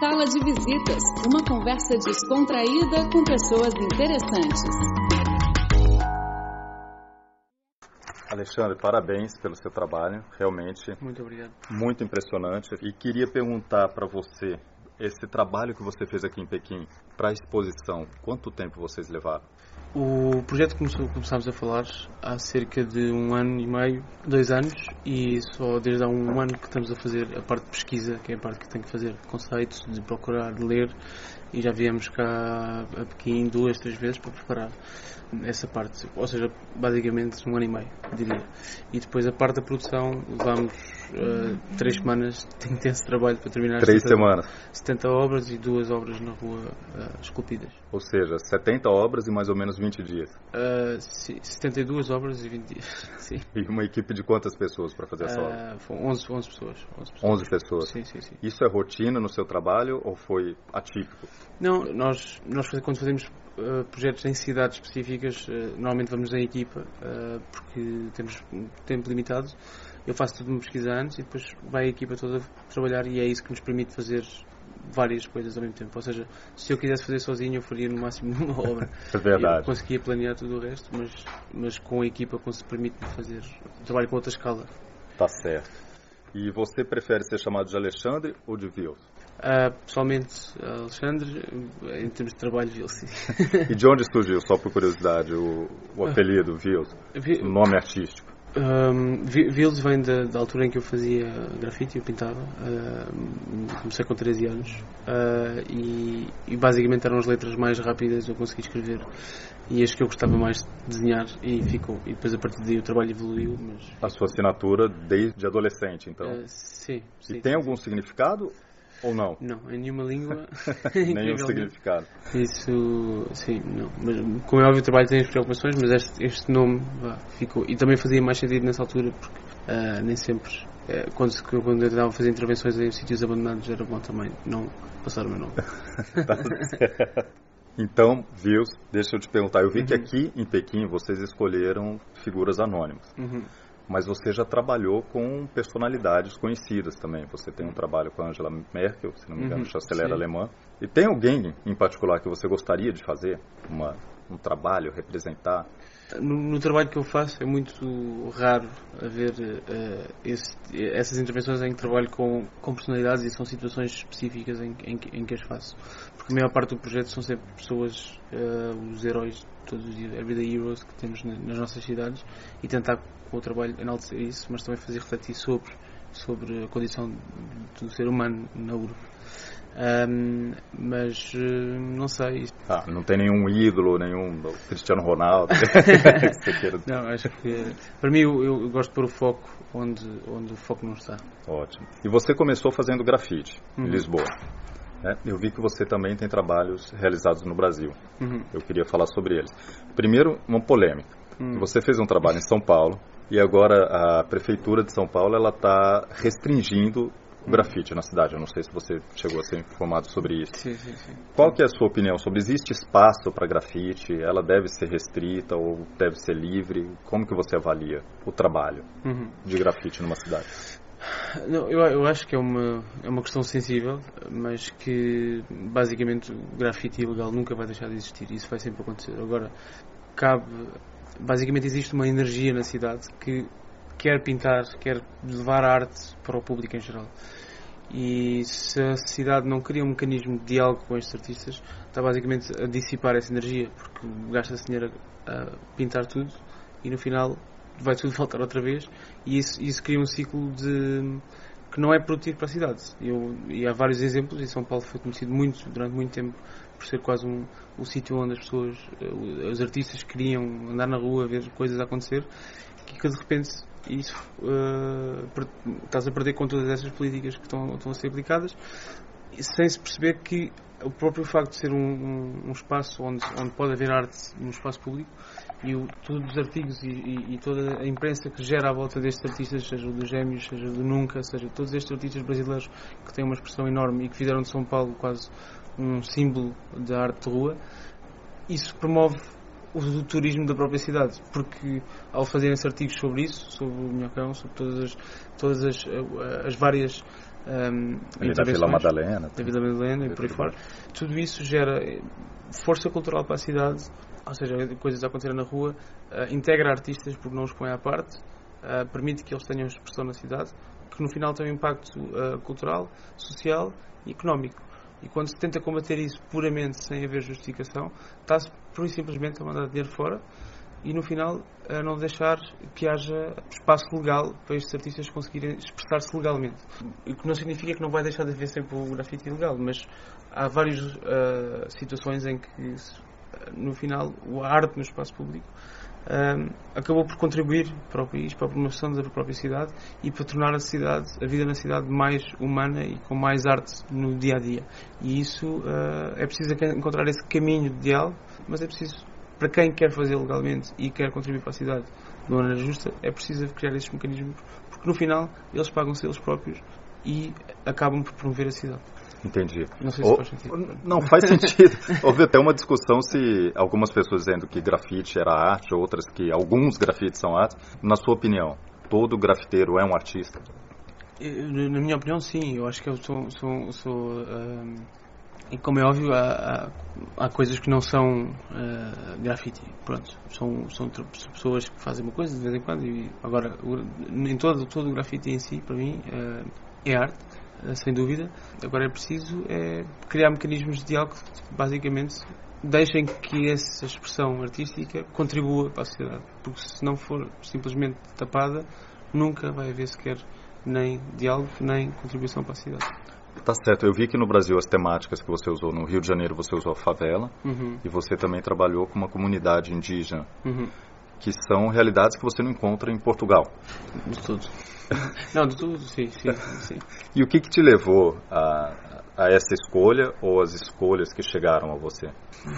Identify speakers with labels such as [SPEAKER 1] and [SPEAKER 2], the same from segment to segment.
[SPEAKER 1] Sala de Visitas, uma conversa descontraída com pessoas interessantes.
[SPEAKER 2] Alexandre, parabéns pelo seu trabalho, realmente.
[SPEAKER 3] Muito obrigado.
[SPEAKER 2] Muito impressionante. E queria perguntar para você, esse trabalho que você fez aqui em Pequim, para a exposição, quanto tempo vocês levaram?
[SPEAKER 3] O projeto começou, começámos a falar há cerca de um ano e meio, dois anos, e só desde há um ano que estamos a fazer a parte de pesquisa, que é a parte que tenho que fazer conceitos, de procurar, de ler, e já viemos cá a Pequim duas, três vezes para preparar essa parte, ou seja, basicamente um ano e meio, diria. E depois a parte da produção levámos uh, três semanas de intenso trabalho para terminar
[SPEAKER 2] Três 70, semanas.
[SPEAKER 3] 70 obras e duas obras na rua uh, esculpidas.
[SPEAKER 2] Ou seja, 70 obras e mais ou menos 20 dias.
[SPEAKER 3] Uh, sim, 72 obras e 20 dias. Sim.
[SPEAKER 2] E uma equipe de quantas pessoas para fazer essa obra?
[SPEAKER 3] Uh, 11, 11 pessoas.
[SPEAKER 2] 11 pessoas. 11 pessoas.
[SPEAKER 3] Sim, sim, sim.
[SPEAKER 2] Isso é rotina no seu trabalho ou foi atípico?
[SPEAKER 3] Não, nós, nós quando fazemos Uh, projetos em cidades específicas, uh, normalmente vamos em equipa, uh, porque temos tempo limitado. Eu faço tudo uma pesquisa antes e depois vai a equipa toda trabalhar e é isso que nos permite fazer várias coisas ao mesmo tempo. Ou seja, se eu quisesse fazer sozinho, eu faria no máximo uma obra.
[SPEAKER 2] É verdade.
[SPEAKER 3] Eu conseguia planear tudo o resto, mas, mas com a equipa permite-me fazer trabalho com outra escala.
[SPEAKER 2] Tá certo. E você prefere ser chamado de Alexandre ou de Vils?
[SPEAKER 3] Uh, pessoalmente, Alexandre, em termos de trabalho, Vils.
[SPEAKER 2] e de onde surgiu, só por curiosidade, o, o apelido Vils? O nome artístico?
[SPEAKER 3] Um, Vils vem da, da, altura em que eu fazia grafite, eu pintava. Uh, comecei com 13 anos uh, e, e, basicamente eram as letras mais rápidas eu consegui escrever e as que eu gostava mais de desenhar e ficou. E depois a partir daí o trabalho evoluiu. Mas...
[SPEAKER 2] A sua assinatura desde adolescente, então?
[SPEAKER 3] Uh, sim, sim.
[SPEAKER 2] E tem algum significado ou não?
[SPEAKER 3] Não, em nenhuma língua.
[SPEAKER 2] Nenhum significado.
[SPEAKER 3] Isso, sim, não. Mas, como é óbvio, o trabalho tem as preocupações, mas este, este nome vá, ficou. E também fazia mais sentido nessa altura, porque uh, nem sempre. Uh, quando, quando eu a fazer intervenções em sítios abandonados, era bom também não passar o meu nome.
[SPEAKER 2] tá então, Vils, deixa eu te perguntar. Eu vi uhum. que aqui em Pequim vocês escolheram figuras anônimas.
[SPEAKER 3] Uhum
[SPEAKER 2] mas você já trabalhou com personalidades conhecidas também. Você tem um trabalho com Angela Merkel, se não me engano, uhum, chanceler alemã. E tem alguém em particular que você gostaria de fazer uma, um trabalho, representar?
[SPEAKER 3] No, no, trabalho que eu faço é muito raro haver uh, esse, essas intervenções em que trabalho com, com personalidades e são situações específicas em, em, em, que as faço. Porque a maior parte do projeto são sempre pessoas, uh, os heróis todos os dias, everyday heroes que temos nas nossas cidades e tentar com o trabalho enaltecer isso, mas também fazer refletir sobre, sobre a condição do ser humano na urbe. Um, mas uh, não sei.
[SPEAKER 2] Ah, não tem nenhum ídolo, nenhum Cristiano Ronaldo.
[SPEAKER 3] não, acho que para mim eu, eu, gosto de pôr o foco onde, onde o foco não está.
[SPEAKER 2] Ótimo. E você começou fazendo grafite uhum. em Lisboa. Né? Eu vi que você também tem trabalhos realizados no Brasil.
[SPEAKER 3] Uhum.
[SPEAKER 2] Eu queria falar sobre eles. Primeiro, uma polêmica.
[SPEAKER 3] Uhum.
[SPEAKER 2] Você fez um trabalho em São Paulo e agora a prefeitura de São Paulo ela está restringindo o grafite na cidade. Eu não sei se você chegou a ser informado sobre isso.
[SPEAKER 3] Sim, sim, sim.
[SPEAKER 2] Qual que é a sua opinião sobre existe espaço para grafite? Ela deve ser restrita ou deve ser livre? Como que você avalia o trabalho
[SPEAKER 3] uhum.
[SPEAKER 2] de grafite numa cidade?
[SPEAKER 3] Não, eu, eu acho que é uma, é uma questão sensível, mas que basicamente o grafite ilegal nunca vai deixar de existir. Isso vai sempre acontecer. Agora, cabe. Basicamente existe uma energia na cidade que quer pintar, quer levar a arte para o público em geral. E se a cidade não cria um mecanismo de diálogo com estes artistas, está basicamente a dissipar essa energia, porque gasta-se dinheiro a, pintar tudo e no final vai tudo voltar outra vez e isso, isso cria um ciclo de que não é produtivo para a cidade. Eu, e há vários exemplos e São Paulo foi conhecido muito durante muito tempo por ser quase um, um sítio onde as pessoas, eh, os artistas queriam andar na rua ver coisas acontecer que de repente isso uh, estás a perder com todas essas políticas que estão, estão a ser aplicadas sem se perceber que o próprio facto de ser um, um, um espaço onde, onde pode haver arte num espaço público e o, todos os artigos e, e, e, toda a imprensa que gera à volta destes artistas, seja dos Gêmeos, seja do Nunca, seja todos estes artistas brasileiros que têm uma expressão enorme e que fizeram de São Paulo quase um símbolo da arte de rua, isso promove o turismo da própria cidade, porque ao fazerem-se artigos sobre isso, sobre o Minhocão, sobre todas as, todas as, as várias um,
[SPEAKER 2] da Vila Madalena.
[SPEAKER 3] Da Vila Madalena e por aí fora. Tudo isso gera força cultural para a cidade, ou seja, coisas a acontecer na rua, uh, integra artistas porque não os põe à parte, uh, permite que eles tenham expressão na cidade, que no final tem um impacto uh, cultural, social e económico. E quando se tenta combater isso puramente sem haver justificação, está-se por simplesmente a mandar dinheiro fora e no final a não deixar que haja espaço legal para estes artistas conseguirem expressar-se legalmente. O que não significa que não vai deixar de haver sempre o grafite ilegal, mas há várias uh, situações em que no final a arte no espaço público acabou por contribuir para o país, para a promoção da própria cidade e para tornar a cidade, a vida na cidade mais humana e com mais arte no dia a dia. E isso uh, é preciso encontrar esse caminho de diálogo, mas é preciso para quem quer fazer legalmente e quer contribuir para a cidade de maneira justa, é preciso criar esses mecanismos, porque no final eles pagam-se eles próprios e acabam por promover a cidade.
[SPEAKER 2] Entendi.
[SPEAKER 3] Não se Ou, faz sentido.
[SPEAKER 2] Não faz sentido. Houve até uma discussão se algumas pessoas dizendo que grafite era arte, outras que alguns grafites são arte. Na sua opinião, todo grafiteiro é um artista?
[SPEAKER 3] Na minha opinião, sim. Eu acho que eu sou, sou, sou um e como é óbvio, há, há, há coisas que não são uh, grafite. Pronto, são, são pessoas que fazem uma coisa de vez em quando. E agora, em todo, todo o grafite em si, para mim, uh, é arte, sem dúvida. Agora é preciso é, criar mecanismos de diálogo que, basicamente, deixem que essa expressão artística contribua para a sociedade. Porque se não for simplesmente tapada, nunca vai haver sequer nem diálogo, nem contribuição para a sociedade.
[SPEAKER 2] Tá certo. Eu vi que no Brasil as temáticas que você usou, no Rio de Janeiro você usou a favela
[SPEAKER 3] uhum.
[SPEAKER 2] e você também trabalhou com uma comunidade indígena,
[SPEAKER 3] uhum.
[SPEAKER 2] Que são realidades que você não encontra em Portugal.
[SPEAKER 3] De tudo. não, de tudo, sim, sim, sim.
[SPEAKER 2] E o que, que te levou a, a essa escolha ou as escolhas que chegaram a você?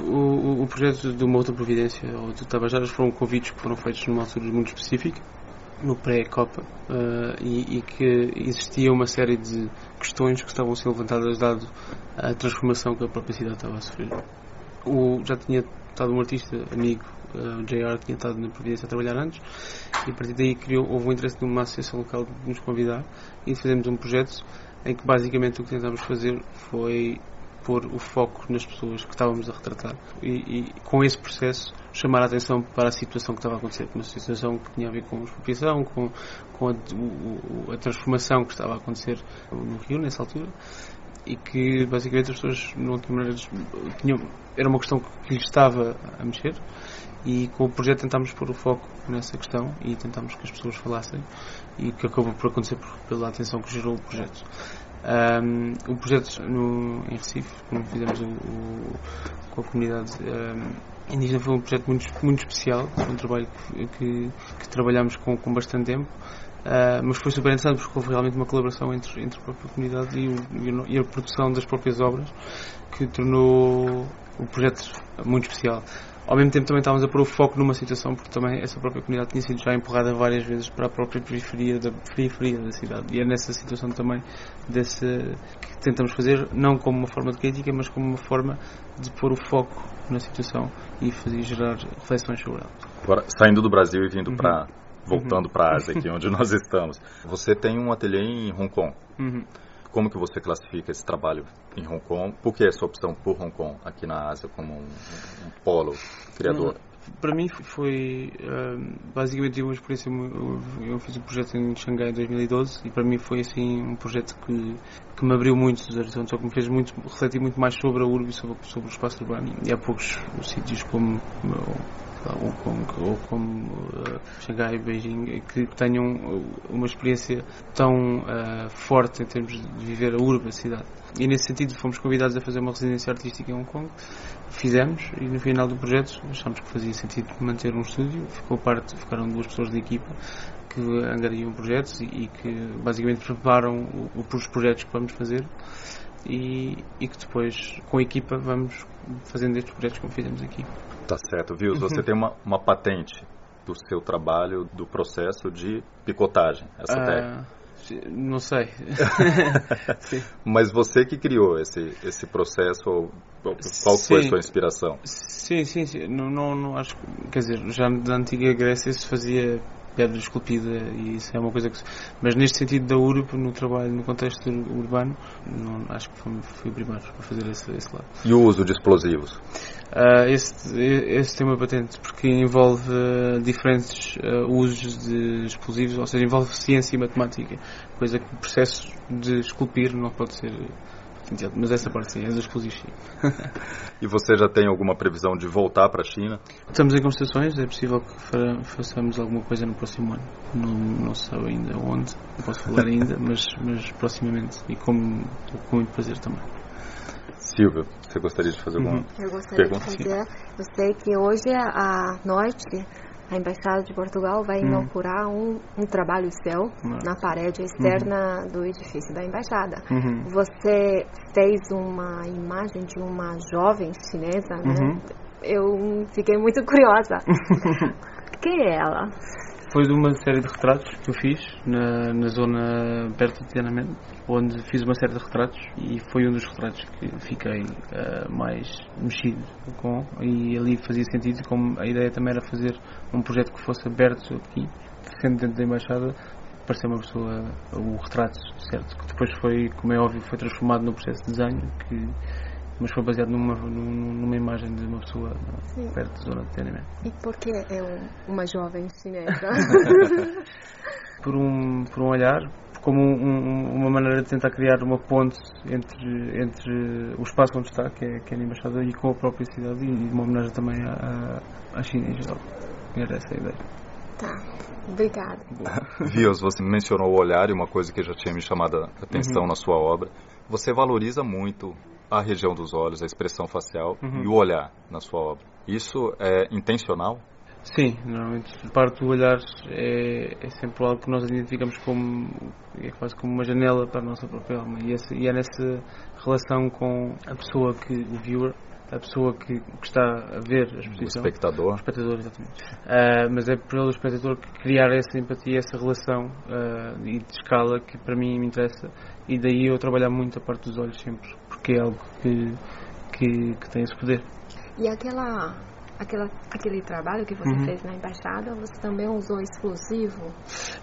[SPEAKER 3] O, o projeto do Moto Providência ou do Tabajaras foram convites que foram feitos numa altura muito específica no pré-Copa uh, e, e, que existia uma série de questões que estavam a ser levantadas dado a transformação que a própria cidade estava a sofrer. O, já tinha estado um artista amigo, o JR, tinha estado na Providência a trabalhar antes e a partir daí criou, houve um interesse de uma associação local de nos convidar e fizemos um projeto em que basicamente o que tentámos fazer foi pôr o foco nas pessoas que estávamos a retratar e, e, com esse processo chamar a atenção para a situação que estava a acontecer, uma situação que tinha a ver com a expropriação, com, com a, o, a transformação que estava a acontecer no Rio nessa altura e que basicamente as pessoas não tinham, tinham era uma questão que lhes estava a mexer e com o projeto tentámos pôr o foco nessa questão e tentámos que as pessoas falassem e que acabou por acontecer pela atenção que gerou o projeto. Um, o projeto no, em Recife, como fizemos o, o, com a comunidade um, indígena, foi um projeto muito, muito especial, um trabalho que, que, que trabalhámos com, com bastante tempo. Uh, mas foi super interessante porque houve realmente uma colaboração entre, entre a própria comunidade e, o, e a produção das próprias obras que tornou o projeto muito especial. Ao mesmo tempo também estávamos a pôr o foco numa situação porque também essa própria comunidade tinha sido já empurrada várias vezes para a própria periferia da periferia da cidade e é nessa situação também desse que tentamos fazer não como uma forma de crítica mas como uma forma de pôr o foco na situação e fazer gerar reflexões sobre ela.
[SPEAKER 2] Agora saindo do Brasil e vindo uhum. para voltando uhum. para a Ásia aqui onde nós estamos, você tem um ateliê em Hong Kong.
[SPEAKER 3] Uhum.
[SPEAKER 2] Como que você classifica esse trabalho em Hong Kong? Por que essa opção por Hong Kong aqui na Ásia como um, um polo criador?
[SPEAKER 3] Para mim foi uh, basicamente uma experiência. Eu fiz um projeto em Xangai em 2012 e para mim foi assim um projeto que, que me abriu muito os horizontes, que me fez muito, refletir muito mais sobre a urbe e sobre, sobre o espaço urbano. E há poucos sítios como Hong Kong ou como uh, Xangai e Beijing que tenham uma experiência tão uh, forte em termos de viver a urba, a cidade. E nesse sentido fomos convidados a fazer uma residência artística em Hong Kong, fizemos e no final do projeto achámos que fazia sentido manter um estúdio, ficou parte, ficaram duas pessoas da equipa que angariam projetos e, e que basicamente preparam o, os projetos que vamos fazer e, e que depois com a equipa vamos fazendo estes projetos como fizemos aqui.
[SPEAKER 2] Tá certo, viu? Você uhum. tem uma, uma patente do seu trabalho, do processo de picotagem, essa uh, técnica.
[SPEAKER 3] Não sei.
[SPEAKER 2] Mas você que criou esse, esse processo, qual sim. foi a sua inspiração?
[SPEAKER 3] Sim, sim, sim. Não, não, não acho. Quer dizer, já na antiga Grécia se fazia pedra esculpida e isso é uma coisa que mas neste sentido da URB no trabalho no contexto urbano não, acho que foi, foi o primeiro a fazer esse, esse lado.
[SPEAKER 2] E o uso de explosivos?
[SPEAKER 3] Uh, esse, esse tem uma patente porque envolve uh, diferentes uh, usos de explosivos ou seja envolve ciência e matemática coisa que o processo de esculpir não pode ser mas essa parte sim, é dos explosivos sim.
[SPEAKER 2] e você já tem alguma previsão de voltar para a China?
[SPEAKER 3] Estamos em conversações, é possível que façamos alguma coisa no próximo ano. Não, não sei ainda onde, não posso falar ainda, mas, mas proximamente. E com, com muito prazer também.
[SPEAKER 2] Silvia, você gostaria de fazer alguma uhum.
[SPEAKER 4] Eu gostaria pergunta? de fazer. Eu sei que hoje à noite a Embaixada de Portugal vai hum. inaugurar um, um trabalho seu Nossa. na parede externa uhum. do edifício da Embaixada. Uhum. Você fez uma imagem de uma jovem chinesa, né? Uhum. Eu fiquei muito curiosa. Quem é ela?
[SPEAKER 3] Foi de uma série de retratos que eu fiz na, na zona perto de Tiananmen, onde fiz uma série de retratos e foi um dos retratos que fiquei uh, mais mexido com. E ali fazia sentido, como a ideia também era fazer um projeto que fosse aberto aqui, sendo dentro da embaixada, parecer uma pessoa, o retrato, certo, que depois foi, como é óbvio, foi transformado no processo de desenho, que mas foi baseado numa, numa imagem de uma pessoa Sim. perto da zona de Tiananmen.
[SPEAKER 4] E por que é uma jovem chinesa?
[SPEAKER 3] por, um, por um olhar, como um, uma maneira de tentar criar uma ponte entre, entre o espaço onde está, que é, que é a Embaixada, e com a própria cidade, e uma homenagem também à, à China em geral. Era essa a ideia.
[SPEAKER 4] Tá, obrigada.
[SPEAKER 2] Vios, você mencionou o olhar e uma coisa que já tinha me chamado a atenção uhum. na sua obra. Você valoriza muito a região dos olhos, a expressão facial uhum. e o olhar na sua obra. Isso é intencional?
[SPEAKER 3] Sim, normalmente parte do olhar é, é sempre algo que nós identificamos como é quase como uma janela para a nossa própria alma e, essa, e é nessa relação com a pessoa que o viewer a pessoa que, que, está a ver a exposição.
[SPEAKER 2] O espectador.
[SPEAKER 3] O espectador, exatamente. Uh, mas é pelo espectador que criar essa empatia, essa relação uh, e de escala que para mim me interessa e daí eu trabalhar muito a parte dos olhos sempre, porque é algo que, que, que tem esse poder.
[SPEAKER 4] E aquela aquela, aquele trabalho que você uhum. fez na embaixada, você também usou explosivo?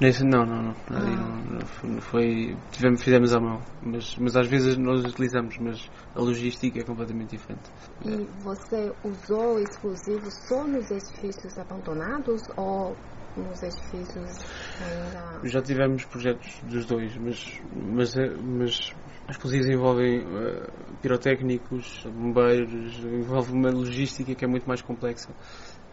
[SPEAKER 3] Nesse, não, não, não. Ah. não foi, tivemos, fizemos à mão, mas, mas às vezes nós utilizamos, mas a logística é completamente diferente.
[SPEAKER 4] E você usou explosivo só nos edifícios abandonados ou nos edifícios ainda...
[SPEAKER 3] Já tivemos projetos dos dois, mas, mas, é, mas explosivos envolvem uh, pirotécnicos, bombeiros, envolve uma logística que é muito mais complexa.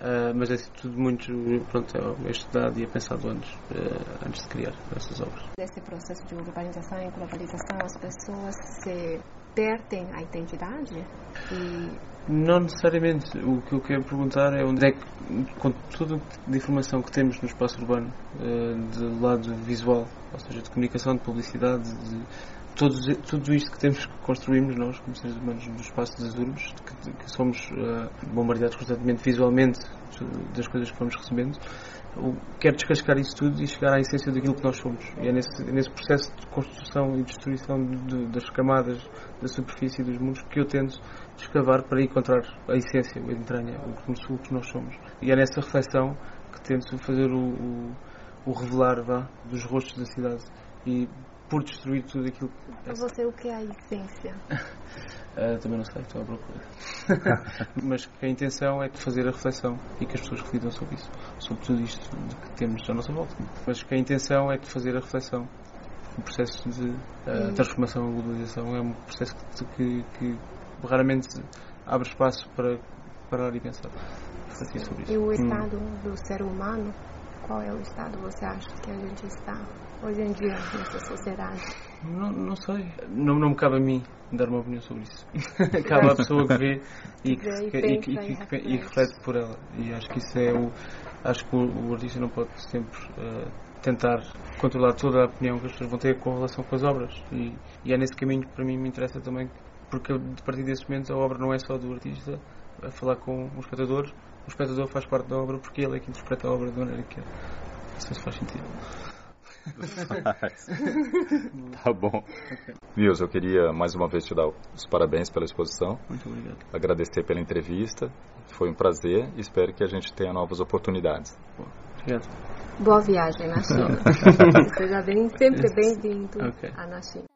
[SPEAKER 3] Uh, mas é tudo muito pronto, é, estudado e é pensado antes, uh, antes de criar essas obras.
[SPEAKER 4] Nesse processo de urbanização e globalização, as pessoas se perdem a identidade? E...
[SPEAKER 3] Não necessariamente. O que eu quero perguntar é onde é que, com tudo de informação que temos no espaço urbano, de lado visual, ou seja, de comunicação, de publicidade, de tudo, tudo isto que temos que construímos nós, como seres humanos, no espaço das urbes, que, que somos uh, bombardeados constantemente visualmente das coisas que vamos recebendo, quero descascar isso tudo e chegar à essência daquilo que nós somos. E é nesse, nesse processo de construção e destruição de, de, das camadas da superfície dos mundos que eu tento escavar para encontrar a essência, a entranha, o que nós somos. E é nessa reflexão que tento fazer o, o, o revelar vá, dos rostos da cidade. E por destruir tudo aquilo que.
[SPEAKER 4] Você, o que é a essência?
[SPEAKER 3] uh, também não sei, estou à procura. Mas a intenção é de fazer a reflexão e que as pessoas reflitam sobre isso, sobre tudo isto que temos à nossa volta. Mas a intenção é de fazer a reflexão. O processo de uh, transformação e globalização é um processo que, que, que raramente abre espaço para parar e pensar.
[SPEAKER 4] Sobre isso. E o hum. estado hum. do ser humano, qual é o estado você acha que a gente está? hoje em dia nessa sociedade?
[SPEAKER 3] Não, não sei. Não, não me cabe a mim dar uma opinião sobre isso. cabe à pessoa que vê e que, e, e, e, e, reflete por ela. E acho que isso é o. Acho que o, o artista não pode sempre uh, tentar controlar toda a opinião que as pessoas vão ter com relação com as obras. E, e é nesse caminho que para mim me interessa também, porque a partir desse momento a obra não é só do artista a falar com o espectador. O espectador faz parte da obra porque ele é que interpreta a obra da maneira que quer. Não sei se faz sentido.
[SPEAKER 2] tá bom. Nils, eu queria mais uma vez te dar os parabéns pela exposição.
[SPEAKER 3] Muito obrigado.
[SPEAKER 2] Agradecer pela entrevista. Foi um prazer e espero que a gente tenha novas oportunidades.
[SPEAKER 3] Obrigado.
[SPEAKER 4] Boa viagem na China. Seja bem, sempre bem-vindo
[SPEAKER 3] Ok.
[SPEAKER 4] à na China.